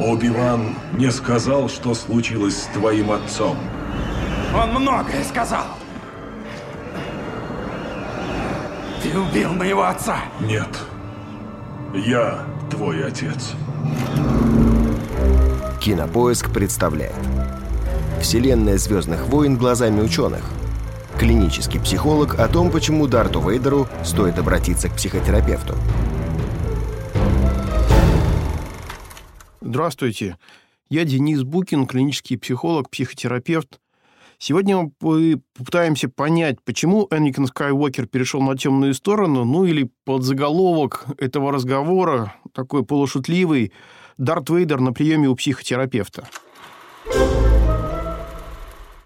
Оби-Ван не сказал, что случилось с твоим отцом. Он многое сказал. Ты убил моего отца. Нет. Я твой отец. Кинопоиск представляет Вселенная Звездных войн глазами ученых Клинический психолог о том, почему Дарту Вейдеру стоит обратиться к психотерапевту Здравствуйте, я Денис Букин, клинический психолог, психотерапевт. Сегодня мы попытаемся понять, почему Энникин Скайуокер перешел на темную сторону, ну или под заголовок этого разговора, такой полушутливый, Дарт Вейдер на приеме у психотерапевта.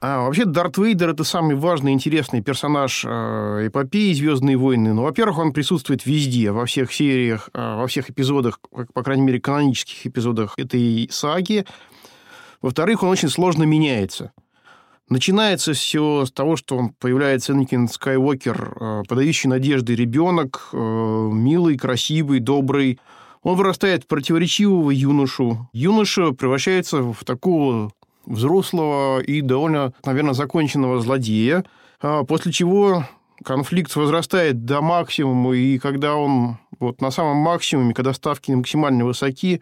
А, вообще, Дарт Вейдер – это самый важный интересный персонаж э, эпопеи «Звездные войны». Ну, во-первых, он присутствует везде, во всех сериях, э, во всех эпизодах, по крайней мере, канонических эпизодах этой саги. Во-вторых, он очень сложно меняется. Начинается все с того, что он появляется Энакин Скайуокер, э, подающий надежды ребенок, э, милый, красивый, добрый. Он вырастает в противоречивого юношу. Юноша превращается в такого взрослого и довольно, наверное, законченного злодея, а после чего конфликт возрастает до максимума, и когда он вот на самом максимуме, когда ставки максимально высоки,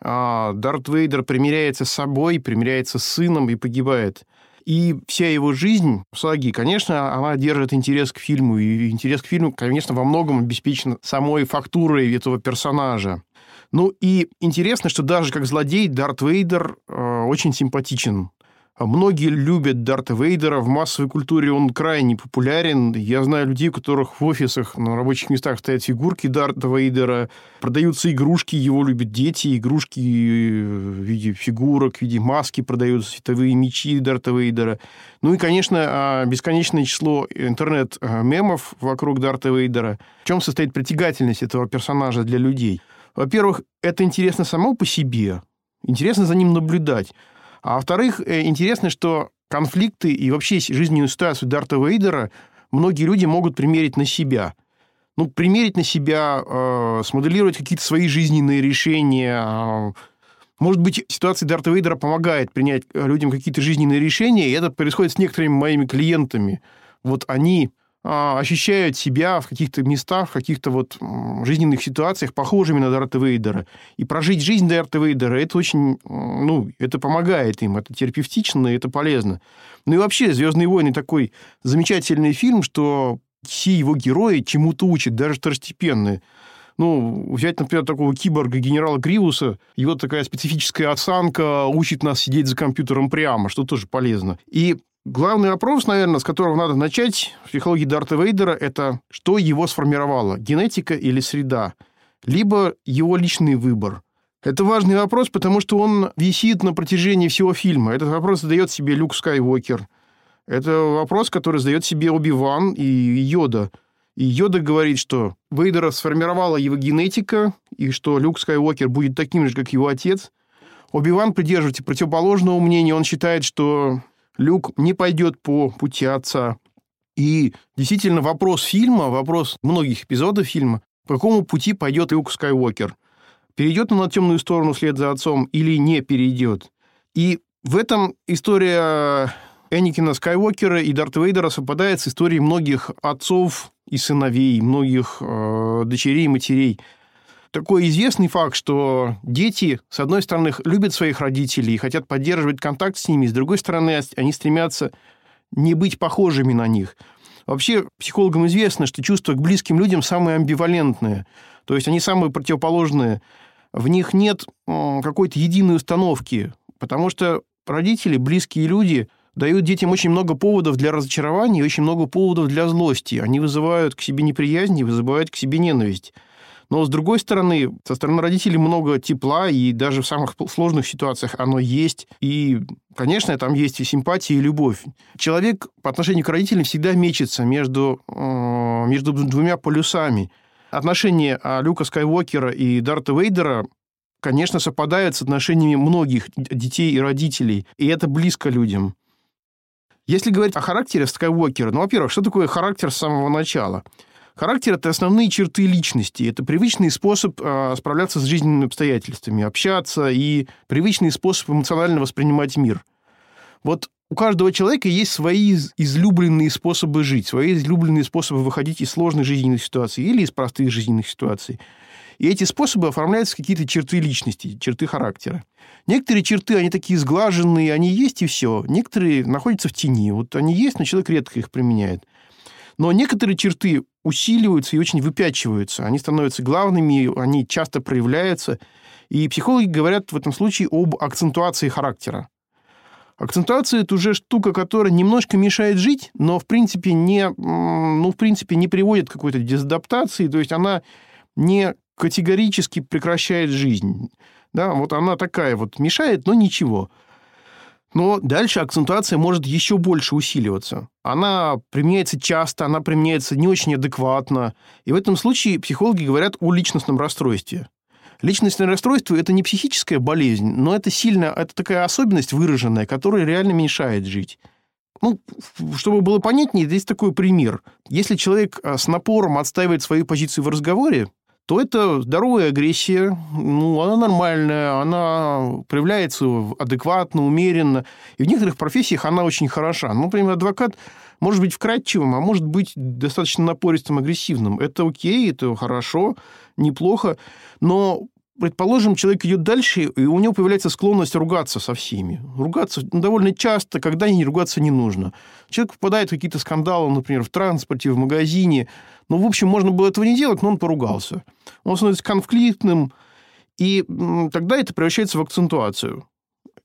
а, Дарт Вейдер примиряется с собой, примиряется с сыном и погибает. И вся его жизнь в саге, конечно, она держит интерес к фильму. И интерес к фильму, конечно, во многом обеспечен самой фактурой этого персонажа. Ну и интересно, что даже как злодей Дарт Вейдер э, очень симпатичен. Многие любят Дарта Вейдера. В массовой культуре он крайне популярен. Я знаю людей, у которых в офисах, на рабочих местах стоят фигурки Дарта Вейдера. Продаются игрушки, его любят дети. Игрушки в виде фигурок, в виде маски продаются, световые мечи Дарта Вейдера. Ну и, конечно, а, бесконечное число интернет-мемов вокруг Дарта Вейдера. В чем состоит притягательность этого персонажа для людей – во-первых, это интересно само по себе, интересно за ним наблюдать. А во-вторых, э, интересно, что конфликты и вообще жизненную ситуацию Дарта Вейдера многие люди могут примерить на себя. Ну, примерить на себя, э, смоделировать какие-то свои жизненные решения. Э, может быть, ситуация Дарта Вейдера помогает принять людям какие-то жизненные решения, и это происходит с некоторыми моими клиентами. Вот они а, ощущают себя в каких-то местах, в каких-то вот жизненных ситуациях похожими на Дарта Вейдера. И прожить жизнь Дарта Вейдера, это очень, ну, это помогает им, это терапевтично, и это полезно. Ну и вообще, «Звездные войны» такой замечательный фильм, что все его герои чему-то учат, даже второстепенные. Ну, взять, например, такого киборга генерала Гривуса, его такая специфическая осанка учит нас сидеть за компьютером прямо, что тоже полезно. И Главный вопрос, наверное, с которого надо начать в психологии Дарта Вейдера, это что его сформировало, генетика или среда, либо его личный выбор. Это важный вопрос, потому что он висит на протяжении всего фильма. Этот вопрос задает себе Люк Скайуокер. Это вопрос, который задает себе Оби-Ван и Йода. И Йода говорит, что Вейдера сформировала его генетика, и что Люк Скайуокер будет таким же, как его отец. Оби-Ван придерживается противоположного мнения. Он считает, что Люк не пойдет по пути отца. И действительно вопрос фильма, вопрос многих эпизодов фильма, по какому пути пойдет Люк Скайуокер. Перейдет он на темную сторону вслед за отцом или не перейдет. И в этом история Энникина Скайуокера и Дарта Вейдера совпадает с историей многих отцов и сыновей, многих э, дочерей и матерей – такой известный факт, что дети, с одной стороны, любят своих родителей и хотят поддерживать контакт с ними, с другой стороны, они стремятся не быть похожими на них. Вообще, психологам известно, что чувства к близким людям самые амбивалентные, то есть они самые противоположные. В них нет какой-то единой установки, потому что родители, близкие люди дают детям очень много поводов для разочарования и очень много поводов для злости. Они вызывают к себе неприязнь и вызывают к себе ненависть. Но, с другой стороны, со стороны родителей много тепла, и даже в самых сложных ситуациях оно есть. И, конечно, там есть и симпатия, и любовь. Человек по отношению к родителям всегда мечется между, между двумя полюсами. Отношения а, Люка Скайуокера и Дарта Вейдера конечно, совпадают с отношениями многих детей и родителей, и это близко людям. Если говорить о характере Скайуокера, ну, во-первых, что такое характер с самого начала? Характер – это основные черты личности. Это привычный способ э, справляться с жизненными обстоятельствами, общаться и привычный способ эмоционально воспринимать мир. Вот у каждого человека есть свои излюбленные способы жить, свои излюбленные способы выходить из сложных жизненных ситуаций или из простых жизненных ситуаций. И эти способы оформляются какие-то черты личности, черты характера. Некоторые черты, они такие сглаженные, они есть и все. Некоторые находятся в тени. Вот они есть, но человек редко их применяет. Но некоторые черты усиливаются и очень выпячиваются. Они становятся главными, они часто проявляются. И психологи говорят в этом случае об акцентуации характера. Акцентуация – это уже штука, которая немножко мешает жить, но, в принципе, не, ну, в принципе, не приводит к какой-то дезадаптации, то есть она не категорически прекращает жизнь. Да, вот она такая вот мешает, но ничего. Но дальше акцентуация может еще больше усиливаться. Она применяется часто, она применяется не очень адекватно. И в этом случае психологи говорят о личностном расстройстве. Личностное расстройство – это не психическая болезнь, но это сильно, это такая особенность выраженная, которая реально мешает жить. Ну, чтобы было понятнее, здесь такой пример. Если человек а, с напором отстаивает свою позицию в разговоре, то это здоровая агрессия, ну, она нормальная, она проявляется адекватно, умеренно. И в некоторых профессиях она очень хороша. Ну, например, адвокат может быть вкрадчивым, а может быть достаточно напористым, агрессивным. Это окей, это хорошо, неплохо. Но предположим, человек идет дальше, и у него появляется склонность ругаться со всеми. Ругаться довольно часто, когда не ругаться не нужно. Человек попадает в какие-то скандалы, например, в транспорте, в магазине. Ну, в общем, можно было этого не делать, но он поругался. Он становится конфликтным, и тогда это превращается в акцентуацию.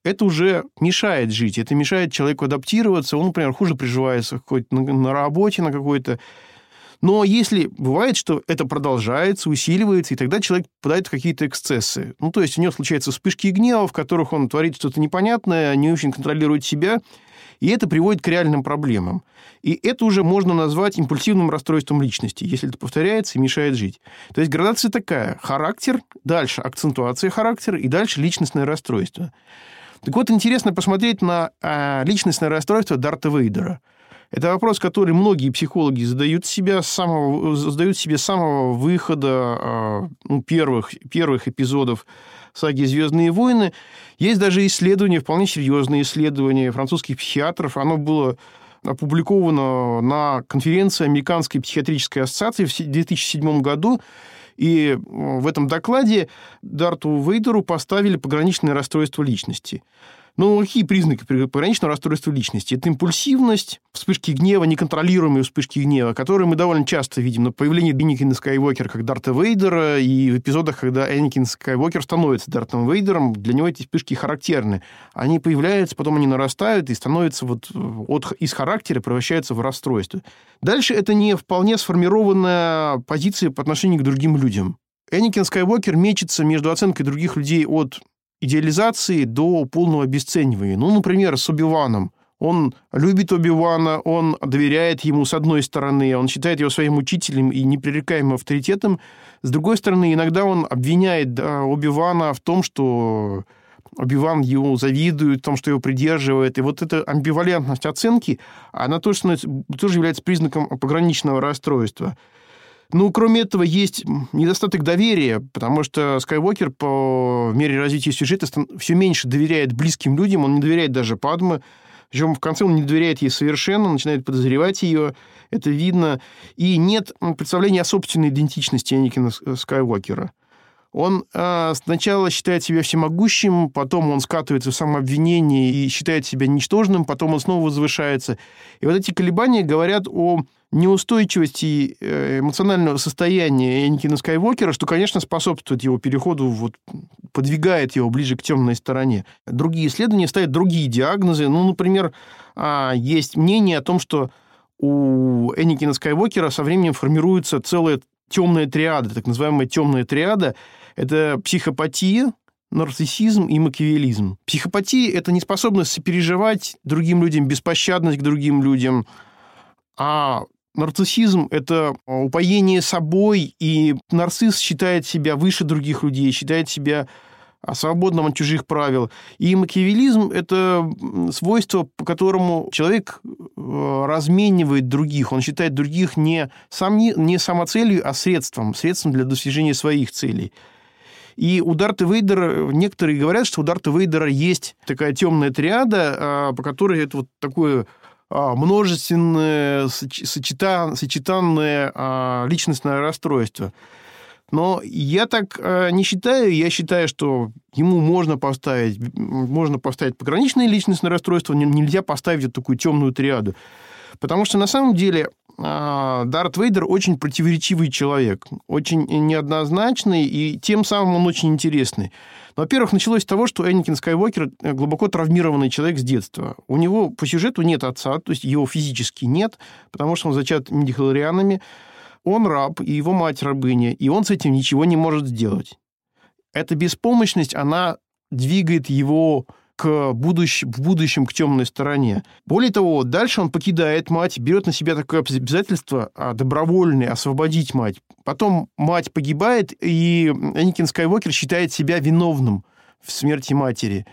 Это уже мешает жить, это мешает человеку адаптироваться. Он, например, хуже приживается на, на работе, на какой-то но если бывает, что это продолжается, усиливается, и тогда человек попадает в какие-то эксцессы. Ну, то есть у него случаются вспышки гнева, в которых он творит что-то непонятное, не очень контролирует себя, и это приводит к реальным проблемам. И это уже можно назвать импульсивным расстройством личности, если это повторяется и мешает жить. То есть градация такая. Характер, дальше акцентуация характера и дальше личностное расстройство. Так вот, интересно посмотреть на а, личностное расстройство Дарта Вейдера – это вопрос, который многие психологи задают, себя самого, задают себе с самого выхода а, ну, первых, первых эпизодов саги «Звездные войны». Есть даже исследования, вполне серьезные исследования французских психиатров. Оно было опубликовано на конференции Американской психиатрической ассоциации в 2007 году. И в этом докладе Дарту Вейдеру поставили пограничное расстройство личности. Ну, какие признаки пограничного расстройства личности? Это импульсивность, вспышки гнева, неконтролируемые вспышки гнева, которые мы довольно часто видим на появлении Энникина Скайуокера как Дарта Вейдера и в эпизодах, когда Энникин Скайуокер становится Дартом Вейдером, для него эти вспышки характерны. Они появляются, потом они нарастают и становятся вот от, из характера превращаются в расстройство. Дальше это не вполне сформированная позиция по отношению к другим людям. Энникин Скайуокер мечется между оценкой других людей от идеализации до полного обесценивания. Ну, например, с Оби-Ваном. Он любит Оби-Вана, он доверяет ему с одной стороны, он считает его своим учителем и непререкаемым авторитетом. С другой стороны, иногда он обвиняет да, Оби-Вана в том, что Оби-Ван ему завидует, в том, что его придерживает. И вот эта амбивалентность оценки, она тоже, тоже является признаком пограничного расстройства. Ну, кроме этого, есть недостаток доверия, потому что Скайуокер по мере развития сюжета все меньше доверяет близким людям, он не доверяет даже Падме, причем в конце он не доверяет ей совершенно, начинает подозревать ее, это видно. И нет представления о собственной идентичности Эникина Скайуокера. Он э, сначала считает себя всемогущим, потом он скатывается в самообвинение и считает себя ничтожным, потом он снова возвышается. И вот эти колебания говорят о неустойчивости э, эмоционального состояния Энникина Скайуокера, что, конечно, способствует его переходу, вот, подвигает его ближе к темной стороне. Другие исследования ставят другие диагнозы. Ну, например, а, есть мнение о том, что у Энникина Скайуокера со временем формируется целая темная триада, так называемая темная триада. Это психопатия, нарциссизм и макиавелизм. Психопатия – это неспособность сопереживать другим людям, беспощадность к другим людям, а нарциссизм – это упоение собой, и нарцисс считает себя выше других людей, считает себя а свободным от чужих правил. И макиавелизм – это свойство, по которому человек э, разменивает других. Он считает других не, сам, не самоцелью, а средством, средством для достижения своих целей. И у Дарта Вейдера, некоторые говорят, что у Дарта Вейдера есть такая темная триада, а, по которой это вот такое а, множественное, сочетан, сочетанное а, личностное расстройство – но я так не считаю. Я считаю, что ему можно поставить, можно поставить пограничное личностное расстройство, нельзя поставить вот такую темную триаду. Потому что на самом деле э, Дарт Вейдер очень противоречивый человек, очень неоднозначный, и тем самым он очень интересный. Во-первых, началось с того, что Энакин Скайуокер глубоко травмированный человек с детства. У него по сюжету нет отца, то есть его физически нет, потому что он зачат медихлорианами он раб, и его мать рабыня, и он с этим ничего не может сделать. Эта беспомощность, она двигает его к будущ... в будущем к темной стороне. Более того, дальше он покидает мать, берет на себя такое обязательство а, добровольное освободить мать. Потом мать погибает, и Энакин Скайуокер считает себя виновным в смерти матери.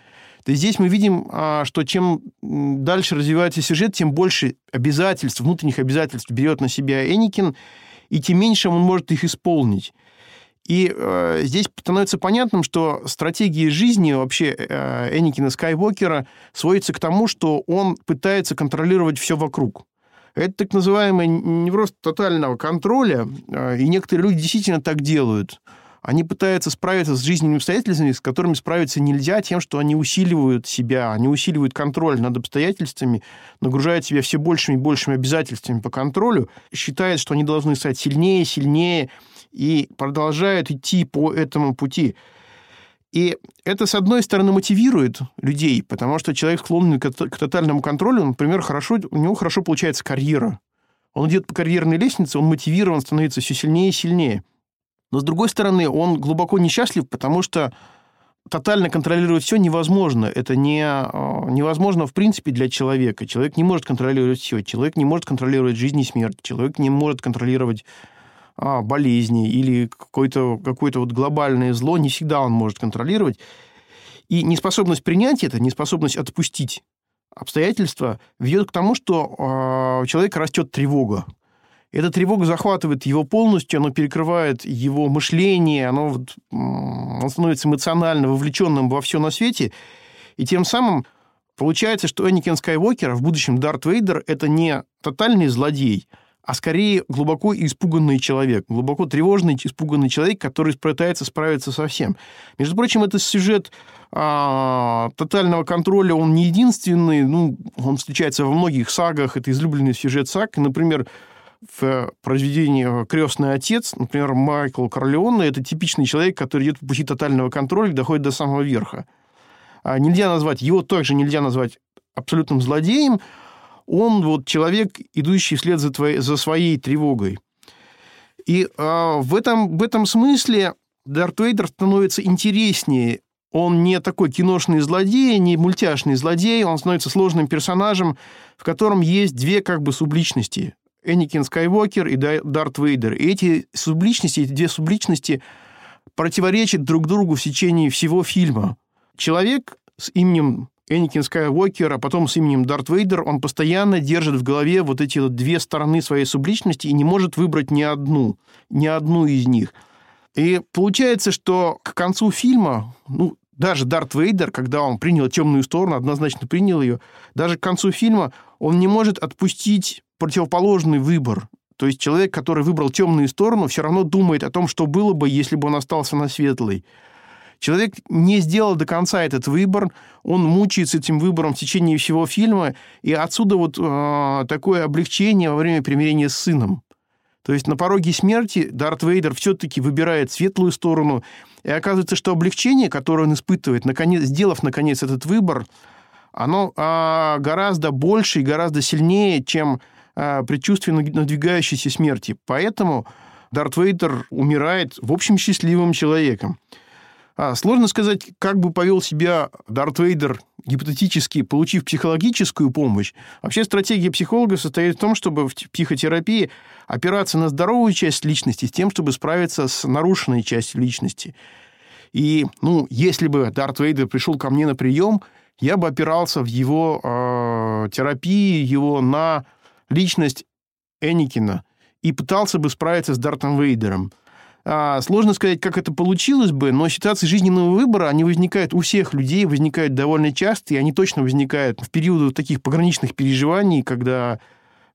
То есть здесь мы видим, а, что чем дальше развивается сюжет, тем больше обязательств, внутренних обязательств берет на себя Энакин, и тем меньше он может их исполнить. И э, здесь становится понятным, что стратегия жизни вообще э, Энакина Скайуокера сводится к тому, что он пытается контролировать все вокруг. Это так называемый невроз тотального контроля, э, и некоторые люди действительно так делают. Они пытаются справиться с жизненными обстоятельствами, с которыми справиться нельзя тем, что они усиливают себя, они усиливают контроль над обстоятельствами, нагружают себя все большими и большими обязательствами по контролю, считают, что они должны стать сильнее, сильнее, и продолжают идти по этому пути. И это, с одной стороны, мотивирует людей, потому что человек склонный к, к тотальному контролю, например, хорошо, у него хорошо получается карьера. Он идет по карьерной лестнице, он мотивирован становится все сильнее и сильнее. Но, с другой стороны, он глубоко несчастлив, потому что тотально контролировать все невозможно. Это не, а, невозможно в принципе для человека. Человек не может контролировать все. Человек не может контролировать жизнь и смерть. Человек не может контролировать а, болезни или какое-то какое вот глобальное зло, не всегда он может контролировать. И неспособность принять это, неспособность отпустить обстоятельства ведет к тому, что э, у человека растет тревога. Эта тревога захватывает его полностью, она перекрывает его мышление, оно, он становится эмоционально вовлеченным во все на свете, и тем самым получается, что Энакин Скайуокер, в будущем Дарт Вейдер, это не тотальный злодей, а скорее глубоко испуганный человек, глубоко тревожный, испуганный человек, который пытается справиться со всем. Между прочим, этот сюжет а, тотального контроля, он не единственный, ну, он встречается во многих сагах, это излюбленный сюжет саг, например, в произведении «Крестный отец», например, Майкл Корлеоне, это типичный человек, который идет по пути тотального контроля и доходит до самого верха. А нельзя назвать, его также нельзя назвать абсолютным злодеем, он вот человек, идущий вслед за, твоей, за своей тревогой. И а, в, этом, в этом смысле Дарт Вейдер становится интереснее. Он не такой киношный злодей, не мультяшный злодей, он становится сложным персонажем, в котором есть две как бы субличности. Энакин Скайуокер и Дарт Вейдер. И эти субличности, эти две субличности противоречат друг другу в течение всего фильма. Человек с именем Энакин Скайуокер, а потом с именем Дарт Вейдер, он постоянно держит в голове вот эти вот две стороны своей субличности и не может выбрать ни одну, ни одну из них. И получается, что к концу фильма, ну, даже Дарт Вейдер, когда он принял темную сторону, однозначно принял ее, даже к концу фильма он не может отпустить противоположный выбор. То есть человек, который выбрал темную сторону, все равно думает о том, что было бы, если бы он остался на светлой. Человек не сделал до конца этот выбор, он мучается этим выбором в течение всего фильма, и отсюда вот э, такое облегчение во время примирения с сыном. То есть на пороге смерти Дарт Вейдер все-таки выбирает светлую сторону, и оказывается, что облегчение, которое он испытывает, наконец, сделав, наконец, этот выбор, оно э, гораздо больше и гораздо сильнее, чем э, предчувствие надвигающейся смерти. Поэтому Дарт Вейдер умирает, в общем, счастливым человеком. А, сложно сказать, как бы повел себя Дарт Вейдер гипотетически, получив психологическую помощь. Вообще стратегия психолога состоит в том, чтобы в психотерапии опираться на здоровую часть личности с тем, чтобы справиться с нарушенной частью личности. И, ну, если бы Дарт Вейдер пришел ко мне на прием, я бы опирался в его э, терапии, его на личность Эникина и пытался бы справиться с Дартом Вейдером. А, сложно сказать, как это получилось бы, но ситуации жизненного выбора, они возникают у всех людей, возникают довольно часто, и они точно возникают в периоды таких пограничных переживаний, когда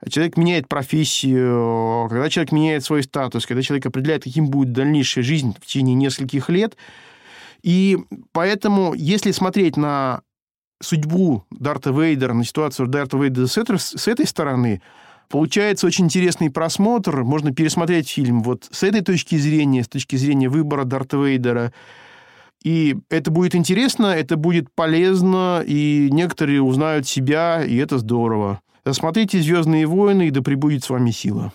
человек меняет профессию, когда человек меняет свой статус, когда человек определяет, каким будет дальнейшая жизнь в течение нескольких лет. И поэтому, если смотреть на судьбу Дарта Вейдера, на ситуацию Дарта Вейдера с этой, с этой стороны, получается очень интересный просмотр. Можно пересмотреть фильм вот с этой точки зрения, с точки зрения выбора Дарта Вейдера. И это будет интересно, это будет полезно, и некоторые узнают себя, и это здорово. Смотрите «Звездные войны», и да пребудет с вами сила.